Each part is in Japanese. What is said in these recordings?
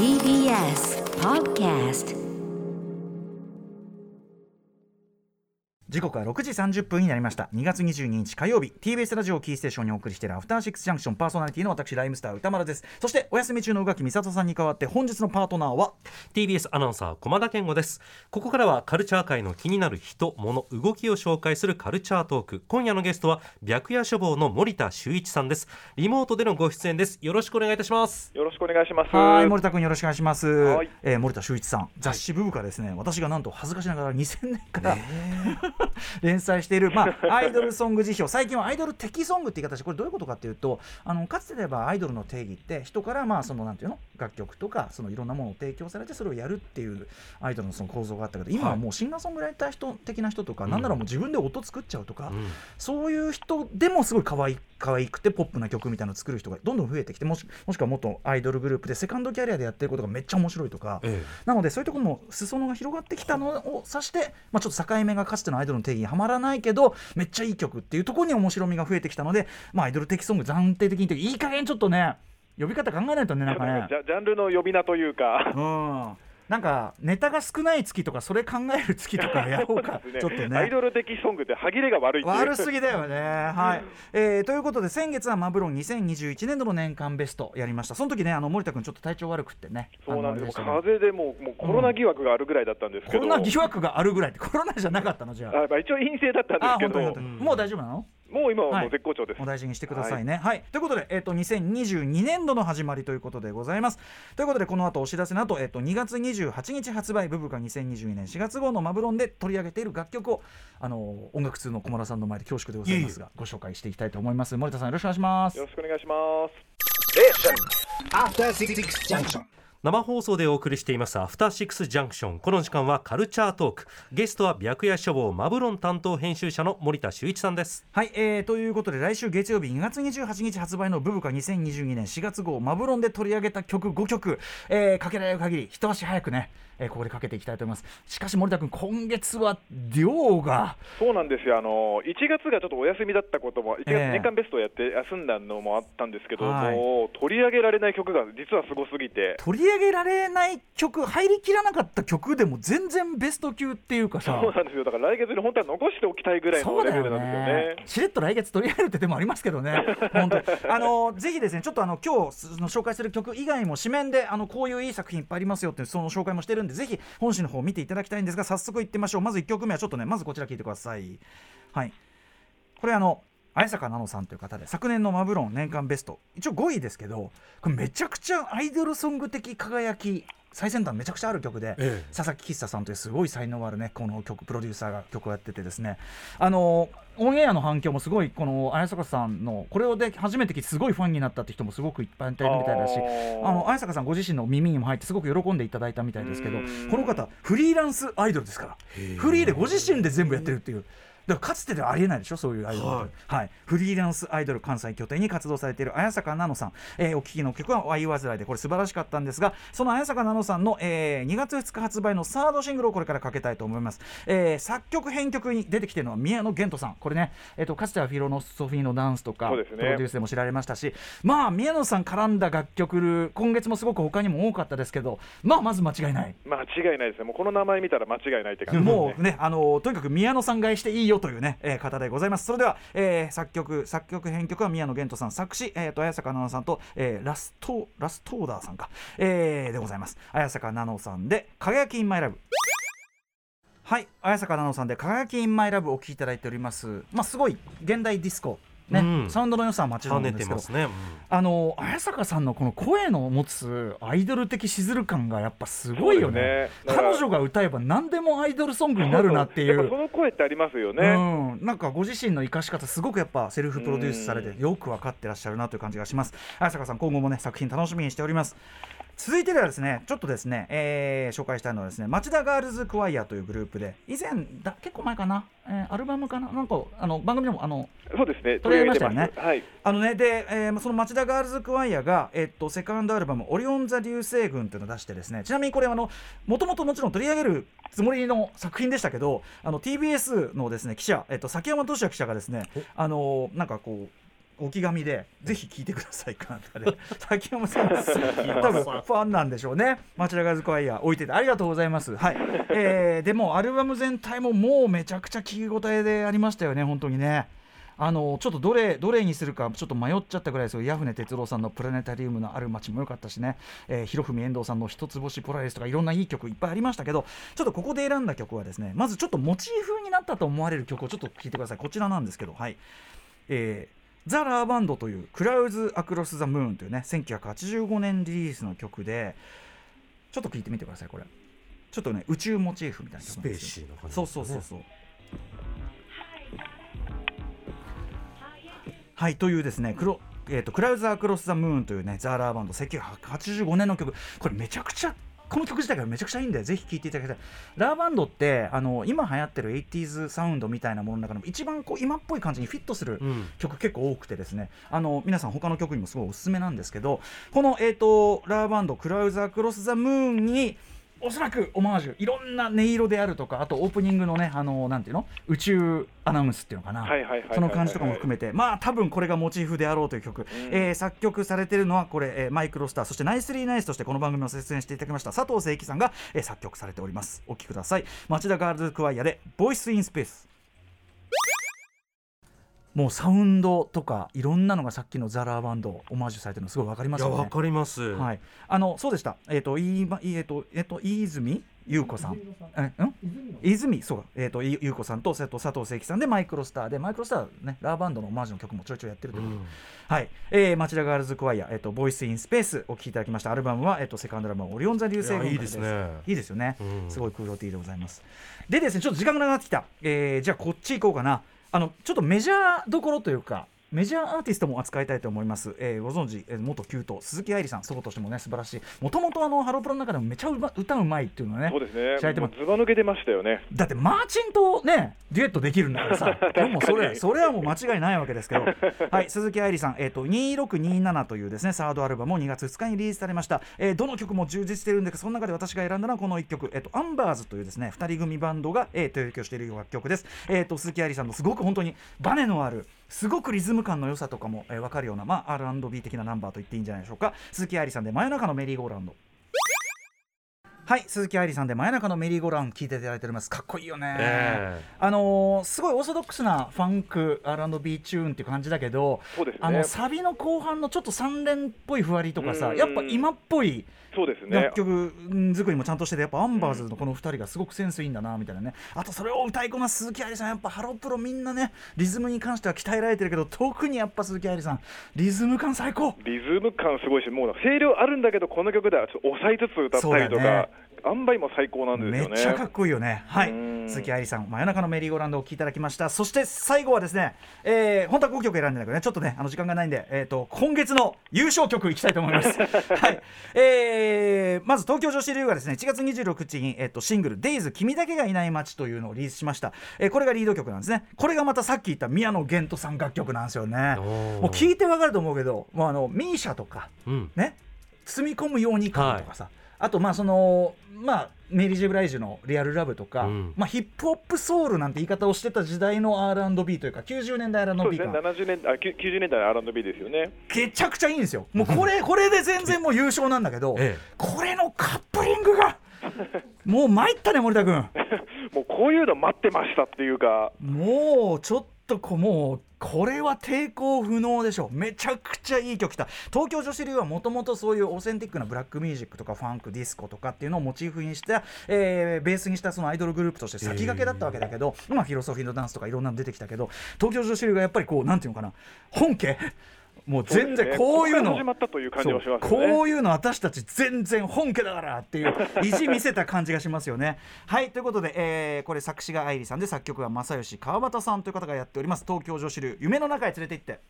TBS Podcast 時刻は6時30分になりました。2月22日火曜日 TBS ラジオキーステーションにお送りしているアフターシックスジャンクション。パーソナリティの私ライムスター歌丸です。そしてお休み中の宇垣美里さんに代わって本日のパートナーは？TBS アナウンサー駒田健吾です。ここからはカルチャー界の気になる人物動きを紹介するカルチャートーク。今夜のゲストは白夜処方の森田修一さんです。リモートでのご出演です。よろしくお願いいたします。よろしくお願いします。はい森田君よろしくお願いします、はい。えー森田修一さん。雑誌ブブカですね、私がなんと恥ずかしながら2000年から、連載している、まあ、アイドルソング辞表。最近はアイドル的ソングって言い方してこれどういうことかっていうとあのかつてで言えばアイドルの定義って人からまあそのなんていうの？楽曲とかそのいろんなものを提供されてそれをやるっていうアイドルのその構造があったけど今はもうシンガーソングライター人的な人とか、なんならもう自分で音作っちゃうとか、うん。そういう人でもすごい可愛い可愛くてポップな曲みたいなのを作る人がどんどん増えてきてもしもしくは元アイドルグループでセカンドキャリアでやってることがめっちゃ面白いとか、えなのでそういうところも裾野が広がってきたのを指して、まあ、ちょっと境目がかつてのアイドルの定義にはまらないけどめっちゃいい曲っていうところに面白みが増えてきたので、まあ、アイドル的ソング暫定的にといういい加減ちょっとね呼び方考えないとねなんかねジ。ャジャンルの呼び名というか、うんなんかネタが少ない月とかそれ考える月とかやろうか。ちょっとね。アイドル的ソングって歯切れが悪い。悪すぎだよね。はい、えーということで先月はマブロン2021年度の年間ベストやりました。その時ねあの森田君ちょっと体調悪くってね。そうなんです。風邪でもうもうコロナ疑惑があるぐらいだったんですけど、コロナ疑惑があるぐらいってコロナじゃなかったの？じゃあ。あまあ一応陰性だったんですけど、もう大丈夫なの？もう今ははいもう絶好調です。お大事にしてくださいね。はい、ということで、えっと2022年度の始まりということでございます。ということでこの後お知らせの後、えっと2月28日発売ブブカ2022年4月号のマブロンで取り上げている楽曲をあの音楽通の小村さんの前で恐縮でございますがご紹介していきたいと思います。森田さんよろしくお願いしますよ。ろしくお願いします。生放送でお送りしていますアフターシックスジャンクション。この時間はカルチャートーク。ゲストは白夜処方マブロン担当編集者の森田修一さんです。はい、えー、ということで来週月曜日2月28日発売のブブカ2022年4月号マブロンで取り上げた曲5曲、えー、かけられる限り一足早くね、えーここでかけていきたいと思います。しかし森田君今月は量が。そうなんですよ。あの1月がちょっとお休みだったことも、1月ええ年間ベストをやって休んだのもあったんですけど、はい。もう取り上げられない曲が実はすごすぎて。取り上げられない曲入りきらなかった曲でも全然ベスト級っていうかさそうなんですよ。だから来月に本当は残しておきたいぐらいのレベルなんですよね。しれっと来月取り上げるって手もありますけどね、本当にあのぜひですね、ちょっとあの今日その紹介する曲以外も紙面であのこういういい作品いっぱいありますよっていうその紹介もしてるんで、ぜひ本誌の方を見ていただきたいんですが、早速いってみましょう。まず1曲目はちょっとね、まずこちら聞いてください。はい、これあの綾坂奈乃さんという方で昨年のマブロン年間ベスト。一応5位ですけどこれめちゃくちゃアイドルソング的輝き最先端めちゃくちゃある曲で、ええ。佐々木喫茶さんというすごい才能あるねこの曲プロデューサーが曲をやっててですね。あのオンエアの反響もすごいこの綾坂さんのこれをで初めて聞いてすごいファンになったって人もすごくいっぱいいたみたいだしあの綾坂さんご自身の耳にも入ってすごく喜んでいただいたみたいですけどこの方フリーランスアイドルですから。フリーでご自身で全部やってるっていう。だからかつてではありえないでしょそういうアイドルってはい、フリーランスアイドル関西拠点に活動されている綾坂奈乃さん、えーお聴きの曲は「ワイワズライ」でこれ素晴らしかったんですがその綾坂奈乃さんの、えー2月2日発売のサードシングルをこれからかけたいと思います、えー作曲編曲に出てきているのは宮野源斗さん。これね、えー、とかつてはフィロノソフィーのダンスとか、プロデュースでも知られましたしまあ宮野さん絡んだ楽曲今月もすごく他にも多かったですけどまあまず間違いない。間違いないですね。もうこの名前見たら間違いないって感じですね。もうね、あのとにかく宮野さん買いしていいよというね、えー方でございます。それでは、えー作曲、作曲編曲は宮野源斗さん、作詞、えー、と綾坂奈々さんと、えーラストラストオーダーさんか、えーでございます。綾坂奈々さんで、輝きインマイラブ。はい、綾坂奈々さんで、輝きインマイラブお聴きいただいております。まあ、すごい現代ディスコ。ね、うん。サウンドの良さはもちろ跳ねんですけどね、うん。あの綾坂さんのこの声の持つアイドル的しずる感がやっぱすごいよね。ね。彼女が歌えば何でもアイドルソングになるなっていう。その声ってありますよね。うん、なんかご自身の生かし方すごくやっぱセルフプロデュースされてよく分かってらっしゃるなという感じがします。綾坂さん今後もね作品楽しみにしております続いてではですねちょっとですね、えー紹介したいのはですね町田ガールズクワイアというグループで以前だ結構前かな、えーアルバムかななんかあの番組でもあのそうですね。取り上げましたよねはい。あのねで、えーその町田ガールズクワイアが、えっと、セカンドアルバム「オリオン座流星群」というのを出してですねちなみにこれあのもともともちろん取り上げるつもりの作品でしたけどあの TBS のですね記者、えっと、崎山俊也記者がですねあのなんかこう置き紙でぜひ聞いてくださいかな んかで崎山さん。多分ファンなんでしょうね。町田ガーズコワイヤー置いててありがとうございます。はい、えー、でもアルバム全体ももうめちゃくちゃ聞き応えでありましたよね本当にね。あのちょっとどれどれにするかちょっと迷っちゃったぐらいですよ、ヤフネ哲郎さんのプラネタリウムのある街も良かったしね、えー、広文遠藤さんの一つ星ポラリスとかいろんないい曲いっぱいありましたけど、ちょっとここで選んだ曲はですね、まずちょっとモチーフになったと思われる曲をちょっと聴いてください、こちらなんですけど、はい。えーザ・ラーバンドという「クラウズ・アクロス・ザ・ムーン」というね1985年リリースの曲でちょっと聴いてみてくださいこれ。ちょっとね宇宙モチーフみたいな曲なんですよ。そうそうそうそう。はいというですねクロえー、とクラウズ・アクロス・ザ・ムーンというねザ・ラーバンド1985年の曲。これめちゃくちゃこの曲自体がめちゃくちゃいいんでぜひ聴いていただきたい。ラーバンドってあの今流行ってる 80s サウンドみたいなものの中でも一番こう今っぽい感じにフィットするうん。曲結構多くてですね。あの皆さん他の曲にもすごいおすすめなんですけどこの、えー、とラーバンド「クラウズ・アクロス・ザ・ムーン」におそらくオマージュいろんな音色であるとかあとオープニングのねあのなんていうの？宇宙アナウンスっていうのかな。その感じとかも含めて。まあ多分これがモチーフであろうという曲、えー作曲されてるのはこれ、えーマイクロスターそしてナイスリーナイスとしてこの番組を出演していただきました佐藤誠樹さんが、えー作曲されております。お聴きください。町田ガールズクワイアで「ボイスインスペース」もうサウンドとかいろんなのがさっきのザラーバンドオマージュされてるのすごいわかりますよねいやわかります、はい、あのそうでした。えっ、といいまいえっ、とえっ、と飯泉優子さん。えうん？泉そうえっ、とい優子さんと瀬戸佐藤誠樹さんでマイクロスターでマイクロスターねラーバンドのオマージュの曲もちょいちょいやってるということで。はい、えー、町田ガールズクワイアえっ、とボイスインスペースを聴いていただきましたアルバムはえっ、とセカンドアルバムオリオン座流星群いやいいですねいいですよね。うんすごいクーロティーでございます。でですねちょっと時間がなくなってきた。えー、じゃあこっち行こうかな。あのちょっとメジャーどころというか。メジャーアーティストも扱いたいと思います、えーご存知、えー元キュート鈴木愛理さんソロとしてもね素晴らしい。もともとあのハロプロの中でもめちゃうま歌うまいっていうのはねそうですね。知られてます。ずば抜けてましたよね。だってマーチンとねデュエットできるんだからさ でもそれそれはもう間違いないわけですけど。はい鈴木愛理さん、えー、と2627というですねサードアルバムを2月2日にリリースされました、えーどの曲も充実してるんですがその中で私が選んだのはこの1曲、えー、とアンバーズというですね2人組バンドが、えー提供している楽曲です、えー、と鈴木愛理さんのすごく本当にバネのあるすごくリズム感の良さとかも、えー、分かるような、まあ、R&B 的なナンバーと言っていいんじゃないでしょうか。鈴木愛理さんで真夜中のメリーゴーランド。はい鈴木愛理さんで真夜中のメリーゴーラウンド聞いていただいております。かっこいいよね、えあのーすごいオーソドックスなファンク R&B チューンっていう感じだけど、ね。あのサビの後半のちょっと三連っぽいふわりとかさうん。やっぱ今っぽいそうですね。楽。曲作りもちゃんとしててやっぱアンバーズのこの2人がすごくセンスいいんだなみたいなね。あとそれを歌いこなす鈴木愛理さんやっぱハロプロみんなねリズムに関しては鍛えられてるけど特にやっぱ鈴木愛理さんリズム感最高。リズム感すごいし、もう声量あるんだけど、この曲ではちょっと抑えつつ歌ったりとか、塩梅も最高なんですめよね。っちゃかっこいいよね。はいうん。鈴木愛理さん、真夜中のメリーゴーランドをお聴きいただきました。そして最後はですね、えー、本当は5曲選んでんだけどね、ちょっとね、あの時間がないんで、えっ、と、今月の優勝曲いきたいと思います。はい。えー、まず東京女子流がですね、1月26日に、えっ、と、シングル、デイズ君だけがいない街というのをリリースしました。えーこれがリード曲なんですね。これがまたさっき言った宮野源人さん楽曲なんですよね。もう聞いてわかると思うけど、もうあの、ミーシャとか、うんね、包み込むように感とかさ、あとまあそのまあメリー・ジェブライジュの「リアル・ラブ」とか、うん。まあ、ヒップホップソウルなんて言い方をしてた時代の R&B というか90年代 R&B ですね、感70年あきゅ90年代の R&B ですよね。めちゃくちゃいいんですよ。もうこれこれで全然もう優勝なんだけど、ええ。これのカップリングがもう参ったね森田君。もうこういうの待ってましたっていうか、もうちょっとこもうこれは抵抗不能でしょめちゃくちゃいい曲きた。東京女子流はもともとそういうオーセンティックなブラックミュージックとかファンクディスコとかっていうのをモチーフにした、えーベースにしたそのアイドルグループとして先駆けだったわけだけど、今フィロソフィーのダンスとかいろんなの出てきたけど東京女子流がやっぱりこうなんていうのかな。本家もう全然こういうのね。こういうの私たち全然本家だからっていう 意地見せた感じがしますよね。はいということで、えーこれ作詞が愛理さんで作曲が正義川端さんという方がやっております東京女子流夢の中へ連れて行って。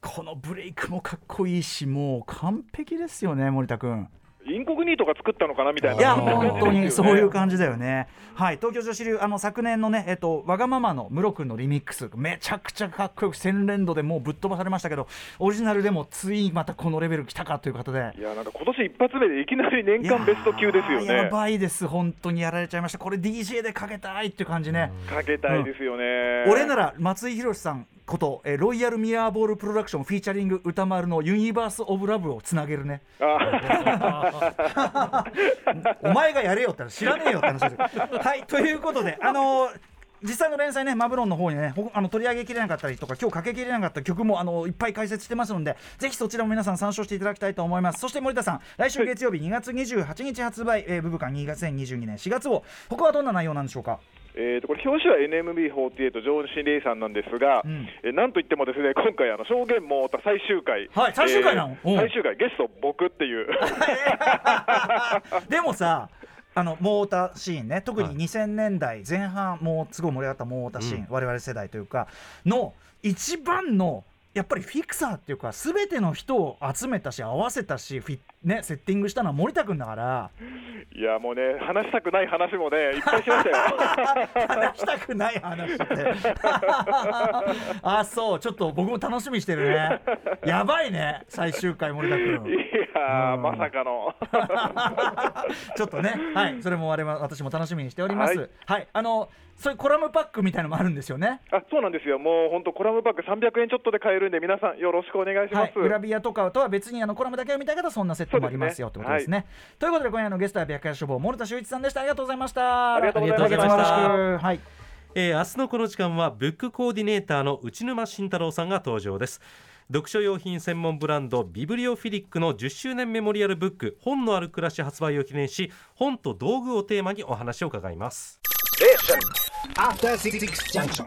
このブレイクもかっこいいしもう完璧ですよね森田君。インコグニートが作ったのかなみたいな。いや本当にそういう感じだよね。はい東京女子流あの昨年のねえっとわがままのムロ君のリミックスめちゃくちゃかっこよく洗練度でもうぶっ飛ばされましたけどオリジナルでもついにまたこのレベル来たかということで。いやなんか今年一発目でいきなり年間ベスト級ですよいや。ばいです本当にやられちゃいましたこれ DJ でかけたいっていう感じね、かけたいですよね。俺なら松井宏さんこと、えーロイヤルミラーボールプロダクションフィーチャリング歌丸のユニバース・オブ・ラブをつなげるね。あ お前がやれよって知らねえよって話です。はいということであのー実際の連載ねマブロンの方にねほあの取り上げきれなかったりとか今日かけきれなかった曲もあのいっぱい解説してますのでぜひそちらも皆さん参照していただきたいと思います。そして森田さん来週月曜日2月28日発売、えー、ブブカン2月2022年4月号。他はどんな内容なんでしょうか？えー、とこれ表紙は NMB48 ジョン・シンレイさんなんですが、ん。えーなんといってもですね今回あの証言も太田最終回。はい最終回なの？うん。最終回ゲスト僕っていう。でもさあのモーターシーンね。特はい。に2000年代前半もうすごい盛り上がったモーターシーン、うん。我々世代というかの一番のやっぱりフィクサーっていうか全ての人を集めたし合わせたしフィ、ね、セッティングしたのは森田君だから。いやもうね話したくない話もねいっぱいしましたよ。話したくない話って。あそうちょっと僕も楽しみにしてるね。やばいね最終回森田い君やーうん。まさかの。ちょっとね、はい、それも我々私も楽しみにしております。はい、あの、そういうコラムパックみたいのもあるんですよね。あそうなんですよ。もう本当コラムパック300円ちょっとで買えるんで皆さんよろしくお願いします、はい、グラビアとかとは別にあのコラムだけを見たい方はそんなセットもありますよってそうですねことですね。ということで今夜のゲストは白夜処方森田修一さんでした。ありがとうございました。ありがとうございましたはい。えー明日のこの時間はブックコーディネーターの内沼慎太郎さんが登場です読書用品専門ブランドビブリオフィリックの10周年メモリアルブック本のある暮らし発売を記念し本と道具をテーマにお話を伺います After Six Junction.